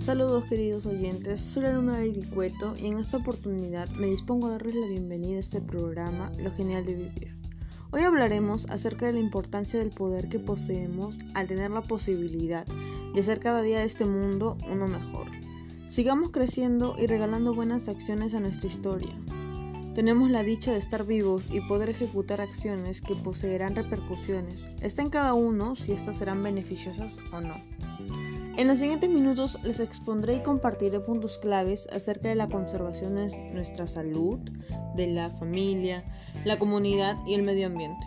Saludos queridos oyentes, soy la Luna de y en esta oportunidad me dispongo a darles la bienvenida a este programa Lo Genial de Vivir. Hoy hablaremos acerca de la importancia del poder que poseemos al tener la posibilidad de hacer cada día de este mundo uno mejor. Sigamos creciendo y regalando buenas acciones a nuestra historia. Tenemos la dicha de estar vivos y poder ejecutar acciones que poseerán repercusiones. Está en cada uno si éstas serán beneficiosas o no. En los siguientes minutos les expondré y compartiré puntos claves acerca de la conservación de nuestra salud, de la familia, la comunidad y el medio ambiente.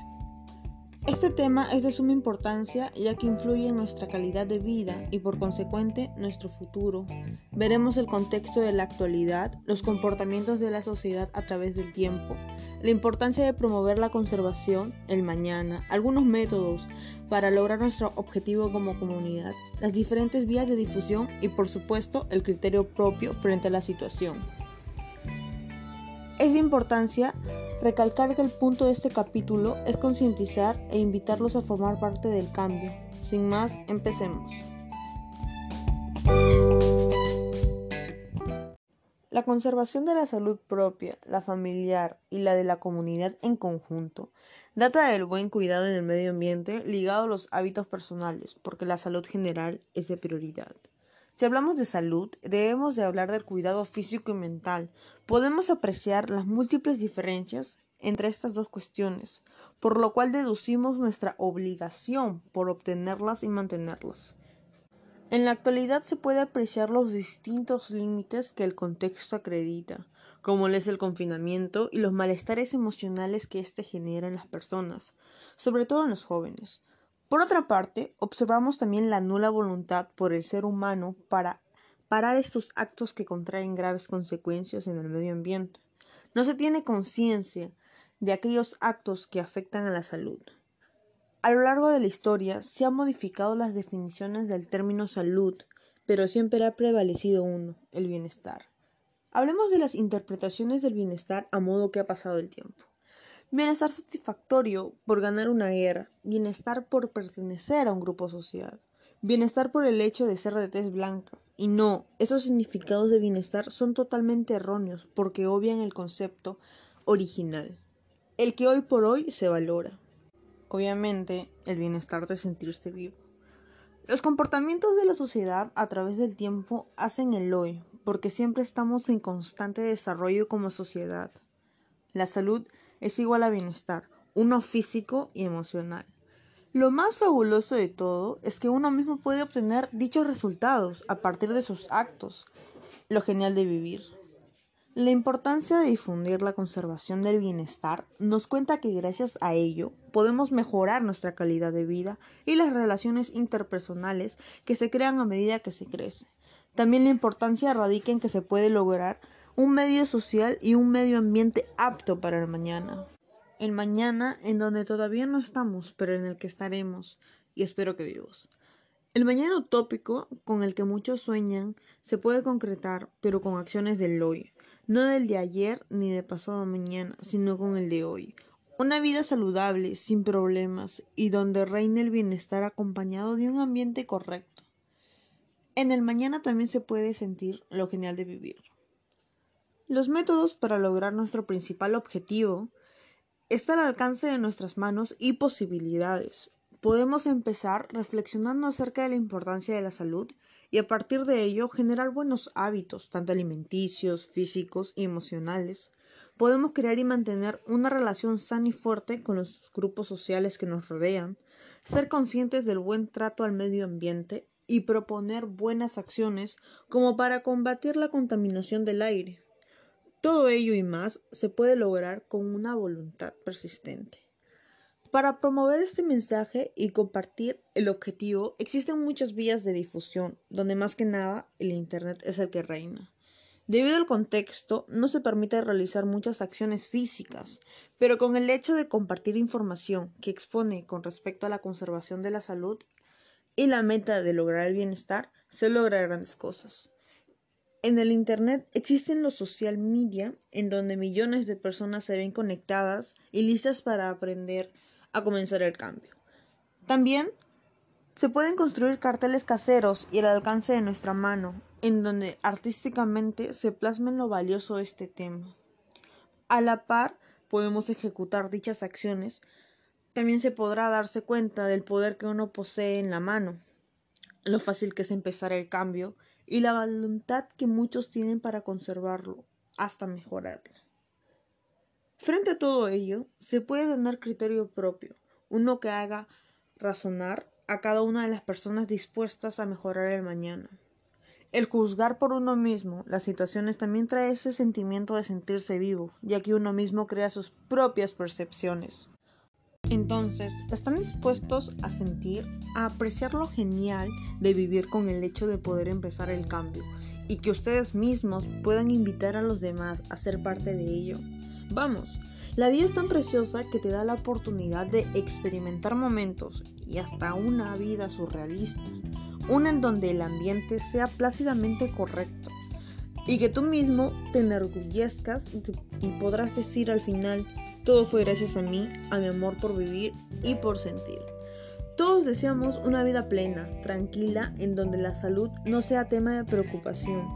Este tema es de suma importancia ya que influye en nuestra calidad de vida y por consecuente nuestro futuro. Veremos el contexto de la actualidad, los comportamientos de la sociedad a través del tiempo, la importancia de promover la conservación, el mañana, algunos métodos para lograr nuestro objetivo como comunidad, las diferentes vías de difusión y por supuesto el criterio propio frente a la situación. Es de importancia recalcar que el punto de este capítulo es concientizar e invitarlos a formar parte del cambio. Sin más, empecemos. La conservación de la salud propia, la familiar y la de la comunidad en conjunto data del buen cuidado en el medio ambiente ligado a los hábitos personales, porque la salud general es de prioridad. Si hablamos de salud, debemos de hablar del cuidado físico y mental. Podemos apreciar las múltiples diferencias entre estas dos cuestiones, por lo cual deducimos nuestra obligación por obtenerlas y mantenerlas. En la actualidad se puede apreciar los distintos límites que el contexto acredita, como es el confinamiento y los malestares emocionales que éste genera en las personas, sobre todo en los jóvenes. Por otra parte, observamos también la nula voluntad por el ser humano para parar estos actos que contraen graves consecuencias en el medio ambiente. No se tiene conciencia de aquellos actos que afectan a la salud. A lo largo de la historia se han modificado las definiciones del término salud, pero siempre ha prevalecido uno, el bienestar. Hablemos de las interpretaciones del bienestar a modo que ha pasado el tiempo. Bienestar satisfactorio por ganar una guerra, bienestar por pertenecer a un grupo social, bienestar por el hecho de ser de tez blanca. Y no, esos significados de bienestar son totalmente erróneos porque obvian el concepto original, el que hoy por hoy se valora. Obviamente, el bienestar de sentirse vivo. Los comportamientos de la sociedad a través del tiempo hacen el hoy, porque siempre estamos en constante desarrollo como sociedad. La salud es igual a bienestar, uno físico y emocional. Lo más fabuloso de todo es que uno mismo puede obtener dichos resultados a partir de sus actos. Lo genial de vivir. La importancia de difundir la conservación del bienestar nos cuenta que gracias a ello podemos mejorar nuestra calidad de vida y las relaciones interpersonales que se crean a medida que se crece. También la importancia radica en que se puede lograr un medio social y un medio ambiente apto para el mañana. El mañana en donde todavía no estamos, pero en el que estaremos, y espero que vivos. El mañana utópico, con el que muchos sueñan, se puede concretar, pero con acciones del hoy, no del de ayer ni de pasado mañana, sino con el de hoy. Una vida saludable, sin problemas, y donde reine el bienestar acompañado de un ambiente correcto. En el mañana también se puede sentir lo genial de vivir. Los métodos para lograr nuestro principal objetivo están al alcance de nuestras manos y posibilidades. Podemos empezar reflexionando acerca de la importancia de la salud y a partir de ello generar buenos hábitos, tanto alimenticios, físicos y emocionales. Podemos crear y mantener una relación sana y fuerte con los grupos sociales que nos rodean, ser conscientes del buen trato al medio ambiente y proponer buenas acciones como para combatir la contaminación del aire. Todo ello y más se puede lograr con una voluntad persistente. Para promover este mensaje y compartir el objetivo, existen muchas vías de difusión, donde más que nada el Internet es el que reina. Debido al contexto, no se permite realizar muchas acciones físicas, pero con el hecho de compartir información que expone con respecto a la conservación de la salud y la meta de lograr el bienestar, se logra grandes cosas. En el Internet existen los social media, en donde millones de personas se ven conectadas y listas para aprender a comenzar el cambio. También se pueden construir carteles caseros y al alcance de nuestra mano, en donde artísticamente se plasma en lo valioso este tema. A la par, podemos ejecutar dichas acciones, también se podrá darse cuenta del poder que uno posee en la mano, lo fácil que es empezar el cambio y la voluntad que muchos tienen para conservarlo hasta mejorarlo. Frente a todo ello, se puede tener criterio propio, uno que haga razonar a cada una de las personas dispuestas a mejorar el mañana. El juzgar por uno mismo las situaciones también trae ese sentimiento de sentirse vivo, ya que uno mismo crea sus propias percepciones. Entonces, ¿están dispuestos a sentir, a apreciar lo genial de vivir con el hecho de poder empezar el cambio y que ustedes mismos puedan invitar a los demás a ser parte de ello? Vamos, la vida es tan preciosa que te da la oportunidad de experimentar momentos y hasta una vida surrealista, una en donde el ambiente sea plácidamente correcto y que tú mismo te enorgullezcas y podrás decir al final, todo fue gracias a mí, a mi amor por vivir y por sentir. Todos deseamos una vida plena, tranquila, en donde la salud no sea tema de preocupación.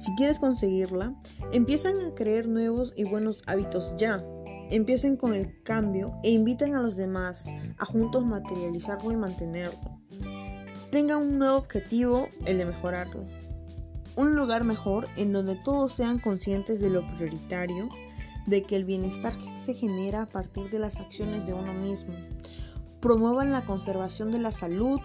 Si quieres conseguirla, empiezan a crear nuevos y buenos hábitos ya. Empiecen con el cambio e inviten a los demás a juntos materializarlo y mantenerlo. Tengan un nuevo objetivo, el de mejorarlo. Un lugar mejor en donde todos sean conscientes de lo prioritario de que el bienestar se genera a partir de las acciones de uno mismo. Promuevan la conservación de la salud,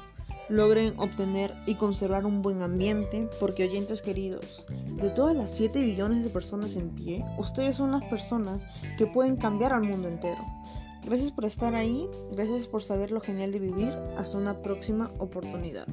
logren obtener y conservar un buen ambiente, porque oyentes queridos, de todas las 7 billones de personas en pie, ustedes son las personas que pueden cambiar al mundo entero. Gracias por estar ahí, gracias por saber lo genial de vivir, hasta una próxima oportunidad.